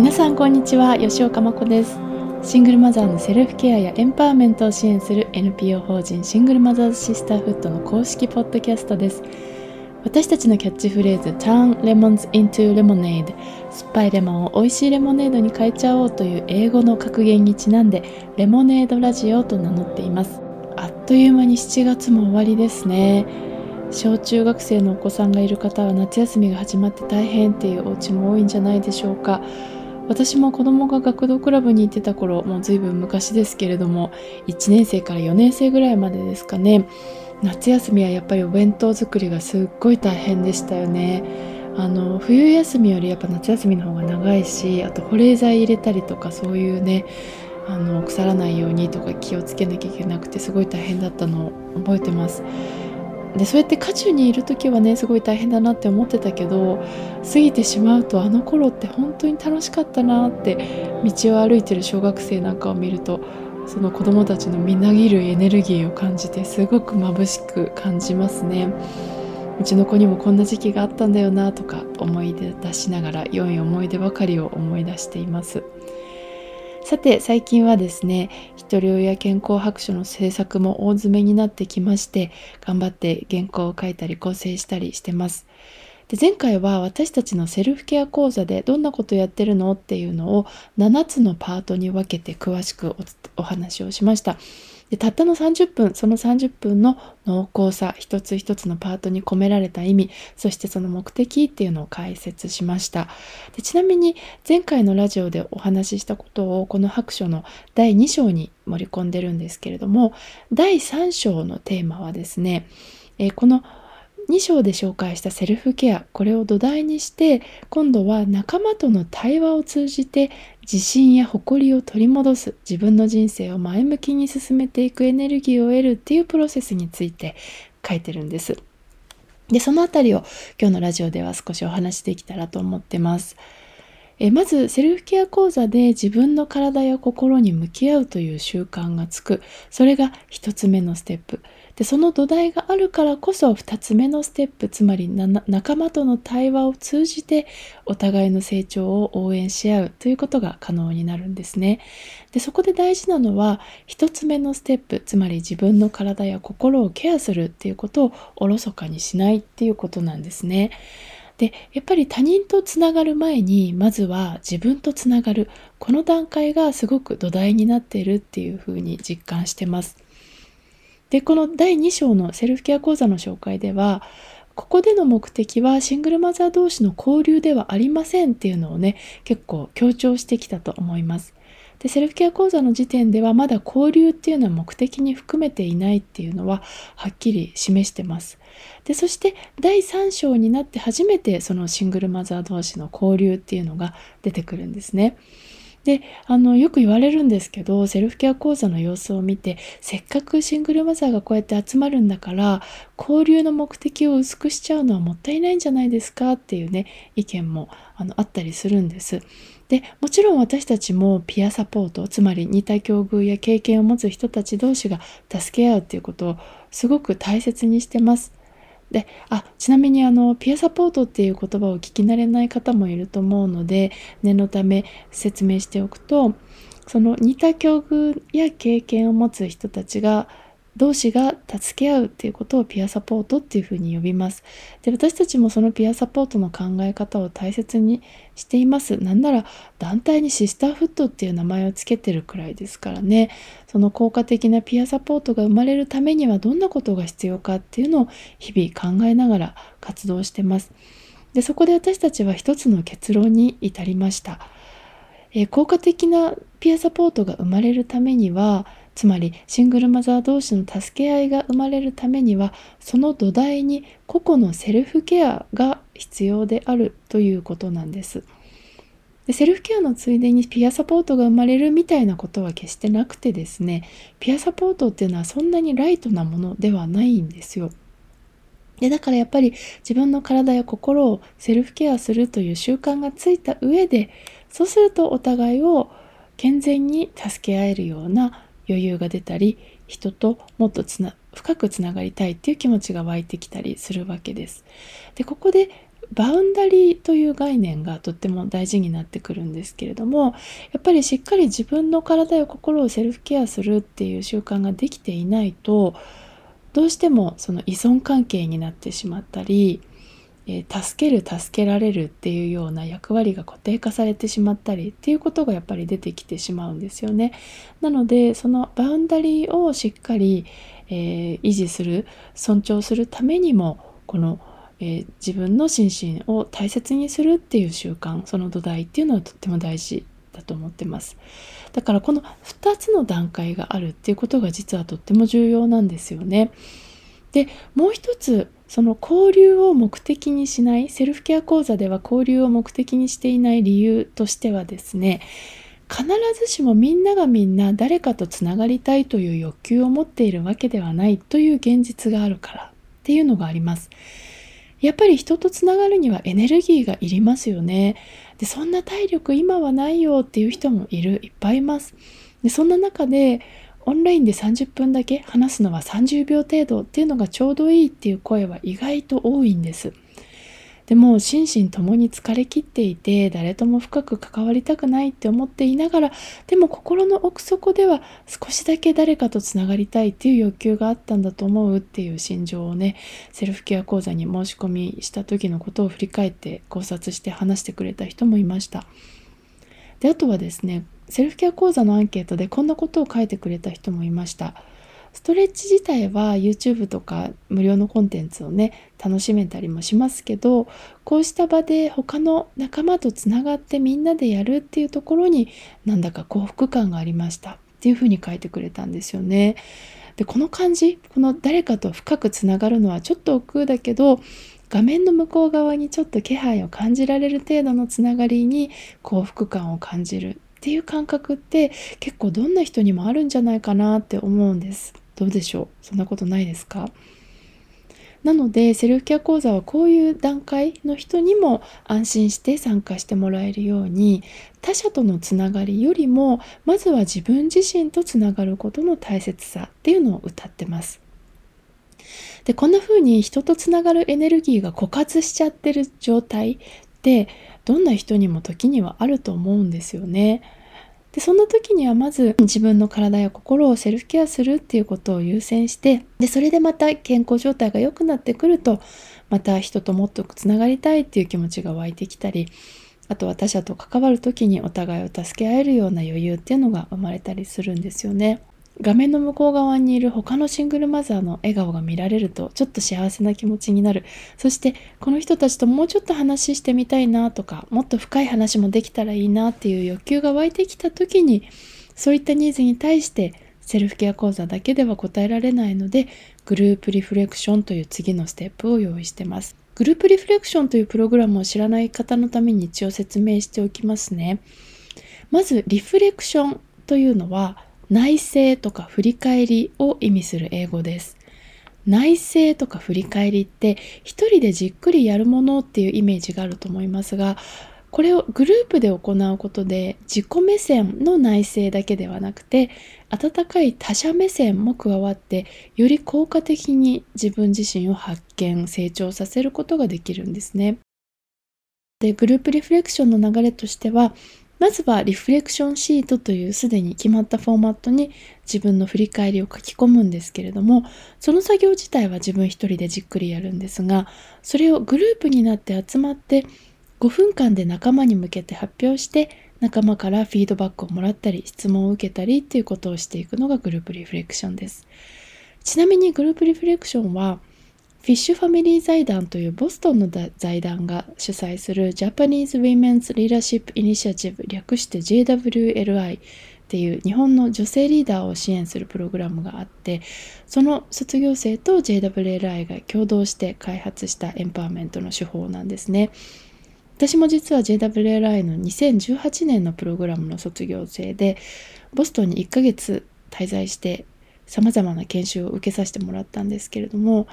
皆さんこんにちは吉岡真子です。シングルマザーのセルフケアやエンパワーメントを支援する NPO 法人シングルマザーズシスターフットの公式ポッドキャストです。私たちのキャッチフレーズ Turn Lemons into Lemonade 酸っぱいレモンを美味しいレモネードに変えちゃおうという英語の格言にちなんでレモネードラジオと名乗っています。あっという間に7月も終わりですね。小中学生のお子さんがいる方は夏休みが始まって大変っていうお家も多いんじゃないでしょうか。私も子供が学童クラブに行ってた頃もう随分昔ですけれども1年生から4年生ぐらいまでですかね。夏休みはやっぱりお弁当作りがすっごい大変でしたよね。あの冬休みよりやっぱ夏休みの方が長いしあと保冷剤入れたりとかそういうねあの腐らないようにとか気をつけなきゃいけなくてすごい大変だったのを覚えてます。でそうやって渦中にいる時はねすごい大変だなって思ってたけど過ぎてしまうとあの頃って本当に楽しかったなって道を歩いてる小学生なんかを見るとその子供たちのみなぎるエネルギーを感じてすごく眩しく感じますね。うちの子にもこんな時期があったんだよなとか思い出しながら良い思い出ばかりを思い出しています。さて最近はですねひ人親健康白書の制作も大詰めになってきまして頑張って原稿を書いたり構成したりしてます。で前回は私たちのセルフケア講座でどんなことやってるの？っていうのを7つのパートに分けて詳しくお話をしました。でたったの30分その30分の濃厚さ一つ一つのパートに込められた意味そしてその目的っていうのを解説しました。でちなみに前回のラジオでお話ししたことをこの白書の第2章に盛り込んでるんですけれども第3章のテーマはですね、えー、この「2章で紹介したセルフケアこれを土台にして今度は仲間との対話を通じて自信や誇りを取り戻す自分の人生を前向きに進めていくエネルギーを得るっていうプロセスについて書いてるんです。でそのあたりを今日のラジオでは少しお話しできたらと思ってます。えまずセルフケア講座で自分の体や心に向き合うという習慣がつくそれが1つ目のステップでその土台があるからこそ2つ目のステップつまり仲間との対話を通じてお互いの成長を応援し合うということが可能になるんですね。でそこで大事なのは1つ目のステップつまり自分の体や心をケアするっていうことをおろそかにしないっていうことなんですね。でやっぱり他人とつながる前にまずは自分とつながる。この段階がすごく土台になっているっていうふうに実感してます。でこの第2章のセルフケア講座の紹介ではここでの目的はシングルマザー同士の交流ではありませんっていうのをね結構強調してきたと思います。でセルフケア講座の時点ではまだ交流っていうのは目的に含めていないっていうのははっきり示してます。でそして第3章になって初めてそのシングルマザー同士の交流っていうのが出てくるんですね。であのよく言われるんですけどセルフケア講座の様子を見てせっかくシングルマザーがこうやって集まるんだから交流の目的を薄くしちゃうのはもったいないんじゃないですか？っていうね意見もあのあったりするんです。でもちろん私たちもピアサポートつまり似た境遇や経験を持つ人たち同士が助け合うっていうことをすごく大切にしてます。であちなみにあのピアサポートっていう言葉を聞き慣れない方もいると思うので念のため説明しておくとその似た境遇や経験を持つ人たちが同士が助け合うっていうことをピアサポートっていうふうに呼びます。で、私たちもそのピアサポートの考え方を大切にしています。なんなら団体にシスターフットっていう名前を付けてるくらいですからね。その効果的なピアサポートが生まれるためにはどんなことが必要かっていうのを日々考えながら活動してます。で、そこで私たちは一つの結論に至りました。え、効果的なピアサポートが生まれるためにはつまりシングルマザー同士の助け合いが生まれるためにはその土台に個々のセルフケアが必要であるということなんです。でセルフケアのついでにピアサポートが生まれるみたいなことは決してなくてですねピアサポートっていうのはそんなにライトなものではないんですよ。でだからやっぱり自分の体や心をセルフケアするという習慣がついた上でそうするとお互いを健全に助け合えるような余裕が出たり人ともっとつな深くつながりたいっていう気持ちが湧いてきたりするわけです。でここでバウンダリーという概念がとっても大事になってくるんですけれどもやっぱりしっかり自分の体や心をセルフケアするっていう習慣ができていないとどうしてもその依存関係になってしまったり、えー、助ける助けられるっていうような役割が固定化されてしまったりっていうことがやっぱり出てきてしまうんですよね。なのでそのバウンダリーをしっかり、えー、維持する尊重するためにもこのえー、自分の心身を大切にするっていう習慣その土台っていうのはとっても大事だと思ってますだからこの2つの段階があるっていうことが実はとっても重要なんですよねでもう一つその交流を目的にしないセルフケア講座では交流を目的にしていない理由としてはですね必ずしもみんながみんな誰かとつながりたいという欲求を持っているわけではないという現実があるからっていうのがあります。やっぱり人とつながるにはエネルギーがいりますよね。でそんな体力今はないよっていう人もいるいっぱいいます。でそんな中でオンラインで30分だけ話すのは30秒程度っていうのがちょうどいいっていう声は意外と多いんです。でも心身ともに疲れ切っていて誰とも深く関わりたくないって思っていながらでも心の奥底では少しだけ誰かとつながりたいっていう欲求があったんだと思うっていう心情をねセルフケア講座に申し込みした時のことを振り返って考察して話してくれた人もいました。であとはですねセルフケア講座のアンケートでこんなことを書いてくれた人もいました。ストレッチ自体は YouTube とか無料のコンテンツをね楽しめたりもしますけどこうした場で他の仲間とつながってみんなでやるっていうところになんだか幸福感がありましたっていうふうに書いてくれたんですよね。でこの感じこの誰かと深くつながるのはちょっと億劫だけど画面の向こう側にちょっと気配を感じられる程度のつながりに幸福感を感じるっていう感覚って結構どんな人にもあるんじゃないかなって思うんです。どうでしょう？そんなことないですか？なのでセルフケア講座はこういう段階の人にも安心して参加してもらえるように他者とのつながりよりもまずは自分自身とつながることの大切さっていうのを歌ってます。でこんな風に人とつながるエネルギーが枯渇しちゃってる状態ってどんな人にも時にはあると思うんですよね。でそんな時にはまず自分の体や心をセルフケアするっていうことを優先してでそれでまた健康状態が良くなってくるとまた人ともっとつながりたいっていう気持ちが湧いてきたりあとは他者と関わる時にお互いを助け合えるような余裕っていうのが生まれたりするんですよね。画面の向こう側にいる他のシングルマザーの笑顔が見られるとちょっと幸せな気持ちになる。そしてこの人たちともうちょっと話してみたいなとかもっと深い話もできたらいいなっていう欲求が湧いてきた時にそういったニーズに対してセルフケア講座だけでは答えられないのでグループリフレクションという次のステップを用意してます。グループリフレクションというプログラムを知らない方のために一応説明しておきますね。まずリフレクションというのは内省とか振り返りを意味する英語です。内省とか振り返りって一人でじっくりやるものっていうイメージがあると思いますがこれをグループで行うことで自己目線の内省だけではなくて温かい他者目線も加わってより効果的に自分自身を発見成長させることができるんですね。でグループリフレクションの流れとしてはまずはリフレクションシートというすでに決まったフォーマットに自分の振り返りを書き込むんですけれどもその作業自体は自分一人でじっくりやるんですがそれをグループになって集まって5分間で仲間に向けて発表して仲間からフィードバックをもらったり質問を受けたりっていうことをしていくのがグループリフレクションです。ちなみにグループリフレクションはフィッシュファミリー財団というボストンの財団が主催する Japanese Women's Leadership Initiative 略して JWLI っていう日本の女性リーダーを支援するプログラムがあってその卒業生と JWLI が共同して開発したエンパワーメントの手法なんですね。私も実は JWLI の2018年のプログラムの卒業生でボストンに1ヶ月滞在してさまざまな研修を受けさせてもらったんですけれども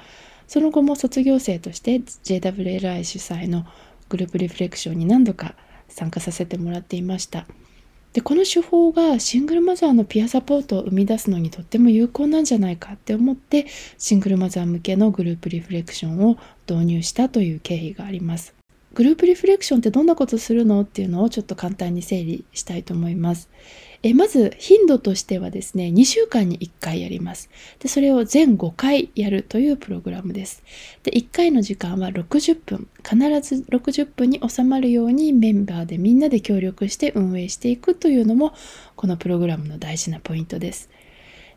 その後も卒業生として JWLI 主催のグループリフレクションに何度か参加させてもらっていました。でこの手法がシングルマザーのピアサポートを生み出すのにとっても有効なんじゃないかって思ってシングルマザー向けのグループリフレクションを導入したという経緯があります。グループリフレクションってどんなことするのっていうのをちょっと簡単に整理したいと思います。えまず頻度としてはですね2週間に1回やります。でそれを全5回やるというプログラムです。で1回の時間は60分。必ず60分に収まるようにメンバーでみんなで協力して運営していくというのもこのプログラムの大事なポイントです。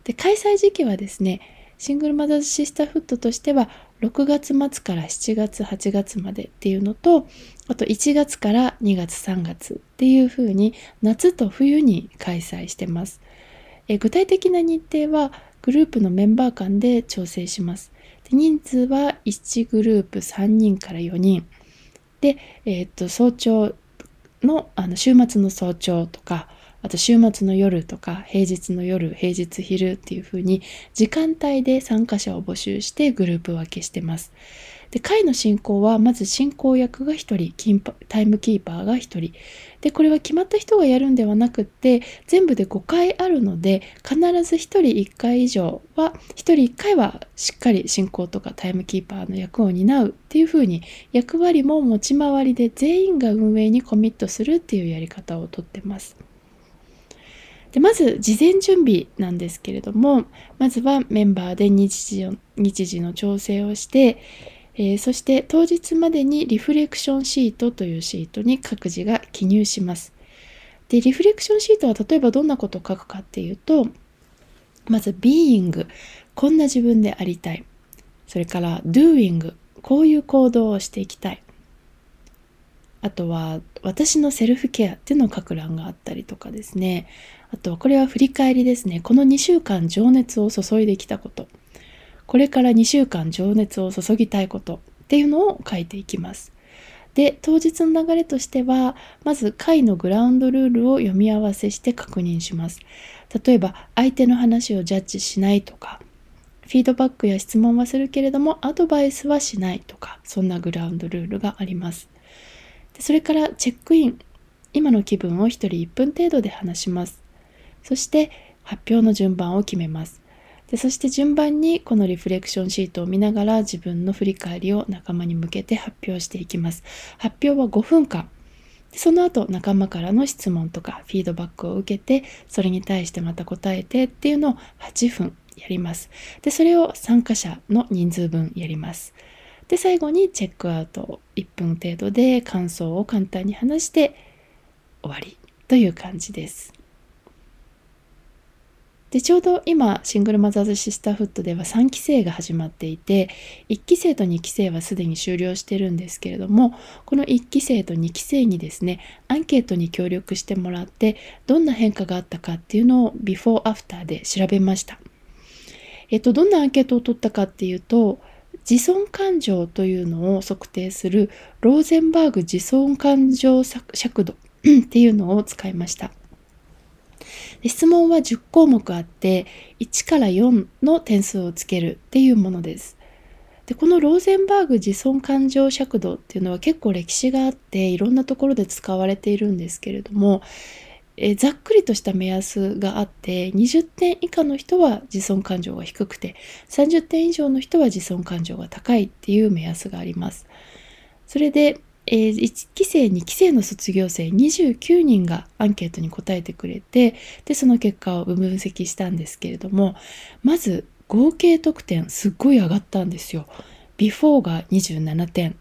で開催時期はですねシングルマザーズシスターフットとしては6月末から7月8月までっていうのとあと1月から2月3月っていうふうに夏と冬に開催してます。え具体的な日程はグループのメンバー間で調整します。で人数は1グループ3人から4人で、えー、っと早朝のあの週末の早朝とかあと週末の夜とか平日の夜平日昼っていう風に時間帯で参加者を募集してグループ分けしてます。で会の進行はまず進行役が1人タイムキーパーが1人でこれは決まった人がやるんではなくって全部で5回あるので必ず1人1回以上は1人1回はしっかり進行とかタイムキーパーの役を担うっていう風に役割も持ち回りで全員が運営にコミットするっていうやり方をとってます。でまず事前準備なんですけれどもまずはメンバーで日時日時の調整をして、えー、そして当日までにリフレクションシートというシートに各自が記入します。でリフレクションシートは例えばどんなことを書くかっていうとまず being こんな自分でありたい。それから doing こういう行動をしていきたい。あとは私のセルフケアっていうのを書く欄があったりとかですね。あとはこれは振り返りですね。この2週間情熱を注いできたこと。これから2週間情熱を注ぎたいこと。っていうのを書いていきます。で当日の流れとしてはまず会のグラウンドルールを読み合わせして確認します。例えば相手の話をジャッジしないとかフィードバックや質問はするけれどもアドバイスはしないとかそんなグラウンドルールがあります。でそれからチェックイン。今の気分を1人1分程度で話します。そして発表の順番を決めます。でそして順番にこのリフレクションシートを見ながら自分の振り返りを仲間に向けて発表していきます。発表は5分間。その後仲間からの質問とかフィードバックを受けてそれに対してまた答えてっていうのを8分やります。でそれを参加者の人数分やります。で最後にチェックアウト1分程度で感想を簡単に話して終わりという感じです。でちょうど今シングルマザーズシスターフットでは3期生が始まっていて1期生と2期生はすでに終了してるんですけれどもこの1期生と2期生にですねアンケートに協力してもらってどんな変化があったかっていうのをビフォーアフターで調べました。えっと、どんなアンケートを取ったかっていうと自尊感情というのを測定するローゼンバーグ自尊感情 尺度っていうのを使いました。質問は10項目あって1から4の点数をつけるっていうものです。でこのローゼンバーグ自尊感情尺度っていうのは結構歴史があっていろんなところで使われているんですけれどもえざっくりとした目安があって20点以下の人は自尊感情が低くて30点以上の人は自尊感情が高いっていう目安があります。それでえー、1期生2期生の卒業生29人がアンケートに答えてくれてでその結果を分析したんですけれどもまず合計得点すっごい上がったんですよ。ビフォーが27点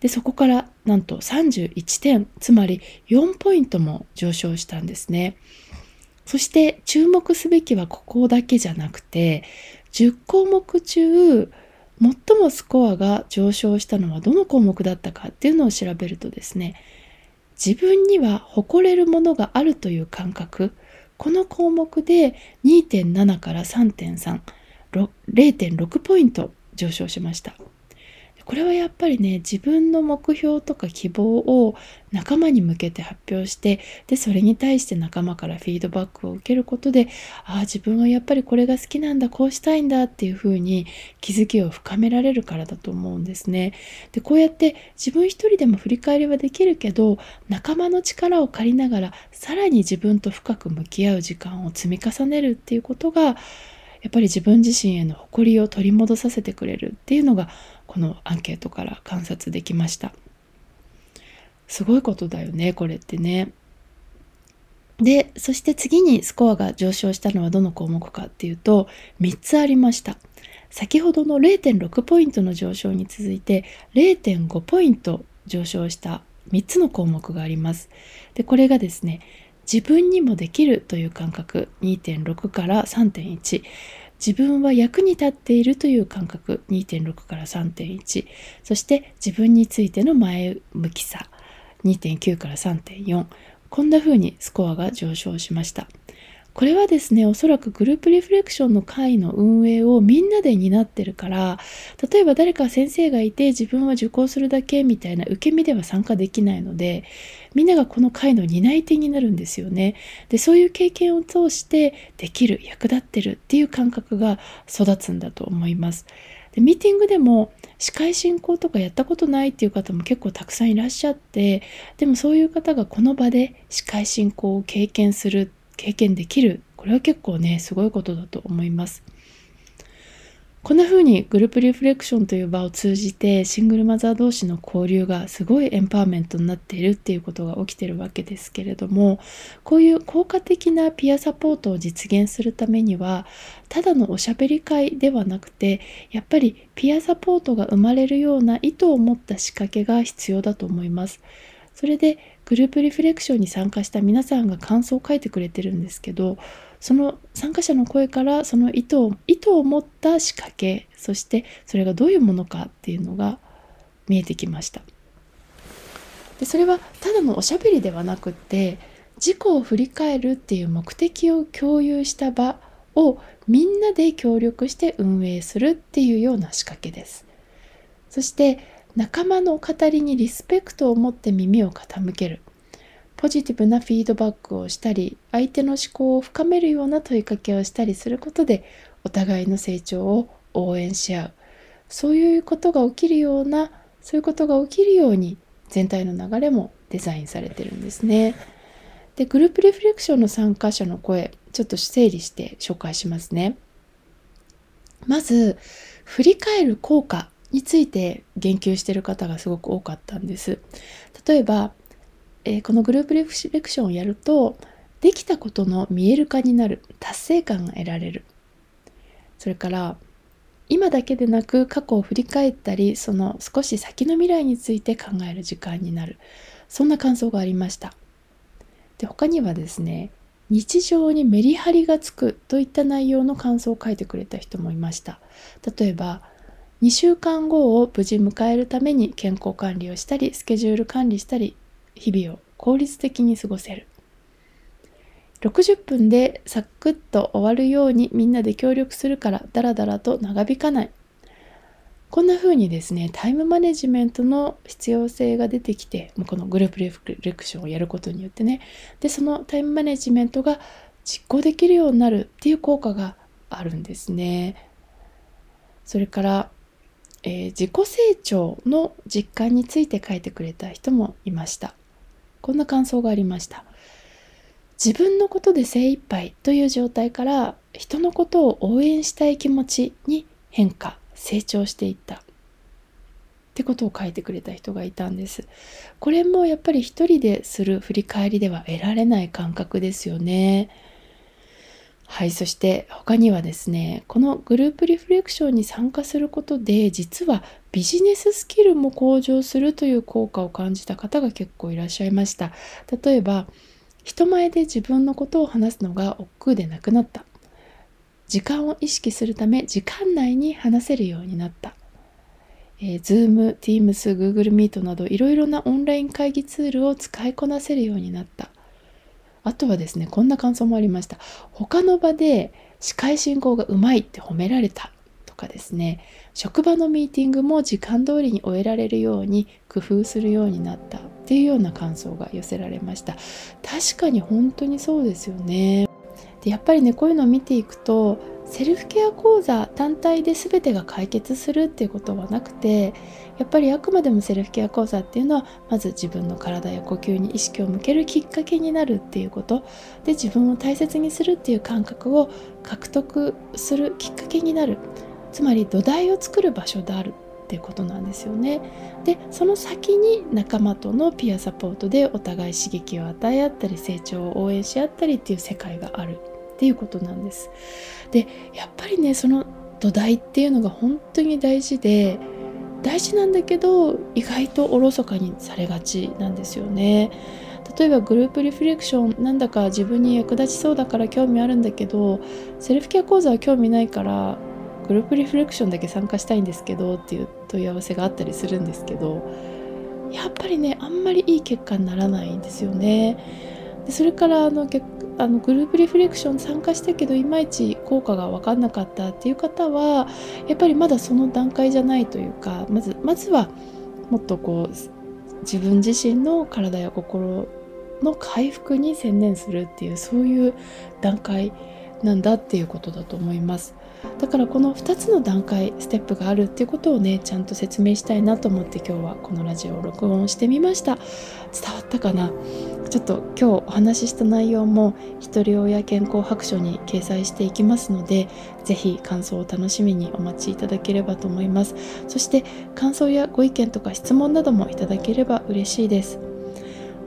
でそこからなんと31点つまり4ポイントも上昇したんですね。そして注目すべきはここだけじゃなくて10項目中最もスコアが上昇したのはどの項目だったかっていうのを調べるとですね自分には誇れるものがあるという感覚。この項目で2.7から3.3 0.6ポイント上昇しました。これはやっぱりね自分の目標とか希望を仲間に向けて発表してでそれに対して仲間からフィードバックを受けることでああ自分はやっぱりこれが好きなんだこうしたいんだっていうふうに気づきを深められるからだと思うんですね。でこうやって自分一人でも振り返りはできるけど仲間の力を借りながらさらに自分と深く向き合う時間を積み重ねるっていうことがやっぱり自分自身への誇りを取り戻させてくれるっていうのがこのアンケートから観察できました。すごいことだよねこれってね。でそして次にスコアが上昇したのはどの項目かっていうと3つありました先ほどの0.6ポイントの上昇に続いて0.5ポイント上昇した3つの項目がありますでこれがですね自分にもできるという感覚2.6から3.1自分は役に立っているという感覚。2.6から3.1そして自分についての前向きさ2.9から3.4こんな風にスコアが上昇しましたこれはですねおそらくグループリフレクションの会の運営をみんなで担ってるから例えば誰か先生がいて自分は受講するだけみたいな受け身では参加できないのでみんながこの会の担い手になるんですよね。でそういう経験を通してできる役立ってるっていう感覚が育つんだと思います。でミーティングでも司会進行とかやったことないっていう方も結構たくさんいらっしゃってでもそういう方がこの場で司会進行を経験する経験できるこれは結構ねすごいことだと思いますこんな風にグループリフレクションという場を通じてシングルマザー同士の交流がすごいエンパワーメントになっているっていうことが起きてるわけですけれどもこういう効果的なピアサポートを実現するためにはただのおしゃべり会ではなくてやっぱりピアサポートが生まれるような意図を持った仕掛けが必要だと思います。それでグループリフレクションに参加した皆さんが感想を書いてくれてるんですけどその参加者の声からその意図を意図を持った仕掛けそしてそれがどういうものかっていうのが見えてきました。でそれはただのおしゃべりではなくって自己を振り返るっていう目的を共有した場をみんなで協力して運営するっていうような仕掛けです。そして仲間の語りにリスペクトを持って耳を傾けるポジティブなフィードバックをしたり相手の思考を深めるような問いかけをしたりすることでお互いの成長を応援し合うそういうことが起きるようなそういうことが起きるように全体の流れもデザインされてるんですね。でグループリフレクションの参加者の声ちょっと整理して紹介しますね。まず振り返る効果について言及している方がすごく多かったんです。例えばえー、このグループレクションをやるとできたことの見える化になる達成感が得られる。それから今だけでなく過去を振り返ったりその少し先の未来について考える時間になる。そんな感想がありました。で他にはですね日常にメリハリがつくといった内容の感想を書いてくれた人もいました。例えば2週間後を無事迎えるために健康管理をしたりスケジュール管理したり日々を効率的に過ごせる。60分でサクッと終わるようにみんなで協力するからダラダラと長引かない。こんな風にですねタイムマネジメントの必要性が出てきてこのグループレクションをやることによってね。でそのタイムマネジメントが実行できるようになるっていう効果があるんですね。それからえー、自己成長の実感について書いてくれた人もいました。こんな感想がありました。自分のことで精一杯という状態から人のことを応援したい気持ちに変化成長していった。ってことを書いてくれた人がいたんです。これもやっぱり一人でする振り返りでは得られない感覚ですよね。はいそして他にはですねこのグループリフレクションに参加することで実はビジネススキルも向上するという効果を感じた方が結構いらっしゃいました。例えば人前で自分のことを話すのが億劫でなくなった。時間を意識するため時間内に話せるようになった。えー、Zoom、Teams、Google Meet などいろいろなオンライン会議ツールを使いこなせるようになった。あとはですねこんな感想もありました。他の場で司会進行がうまいって褒められたとかですね。職場のミーティングも時間通りに終えられるように工夫するようになったっていうような感想が寄せられました。確かに本当にそうですよね。でやっぱりねこういうのを見ていくとセルフケア講座単体で全てが解決するっていうことはなくてやっぱりあくまでもセルフケア講座っていうのはまず自分の体や呼吸に意識を向けるきっかけになるっていうことで自分を大切にするっていう感覚を獲得するきっかけになるつまり土台を作る場所であるっていうことなんですよね。でその先に仲間とのピアサポートでお互い刺激を与え合ったり成長を応援し合ったりっていう世界があるっていうことなんです。でやっぱりねその土台っていうのが本当に大事で大事なんだけど意外とおろそかにされがちなんですよね。例えばグループリフレクションなんだか自分に役立ちそうだから興味あるんだけどセルフケア講座は興味ないからグループリフレクションだけ参加したいんですけどっていう問い合わせがあったりするんですけどやっぱりねあんまりいい結果にならないんですよね。でそれからあのあのグループリフレクション参加したけどいまいち効果が分かんなかったっていう方はやっぱりまだその段階じゃないというかまずまずはもっとこう自分自身の体や心の回復に専念するっていうそういう段階なんだっていうことだと思います。だからこの2つの段階ステップがあるっていうことをねちゃんと説明したいなと思って今日はこのラジオを録音してみました伝わったかな？ちょっと今日お話しした内容もひとり親健康白書に掲載していきますので是非感想を楽しみにお待ちいただければと思います。そして感想やご意見とか質問などもいただければ嬉しいです。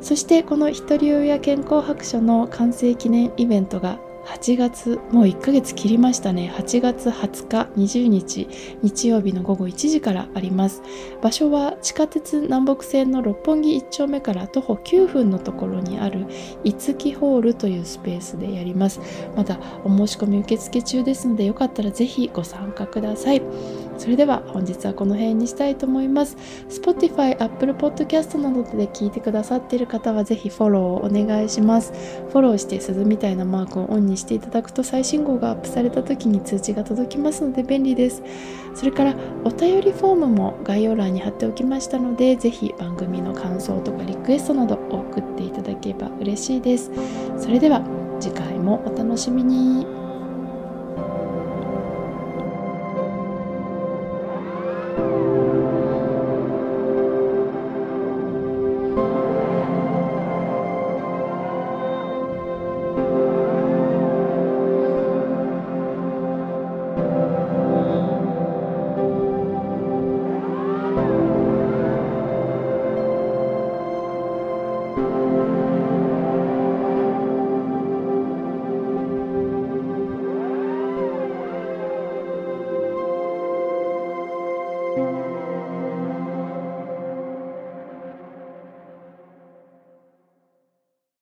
そしてこのひとり親健康白書の完成記念イベントが8月もう1ヶ月切りましたね。8月20日20日日曜日の午後1時からあります。場所は地下鉄南北線の六本木1丁目から徒歩9分のところにある五木ホールというスペースでやります。まだお申し込み受付中ですのでよかったらぜひご参加ください。それでは本日はこの辺にしたいと思います。Spotify、Apple Podcast などで聞いてくださっている方はぜひフォローをお願いします。フォローして鈴みたいなマークをオンにしていただくと最新号がアップされた時に通知が届きますので便利です。それからお便りフォームも概要欄に貼っておきましたのでぜひ番組の感想とかリクエストなど送っていただければ嬉しいです。それでは次回もお楽しみに。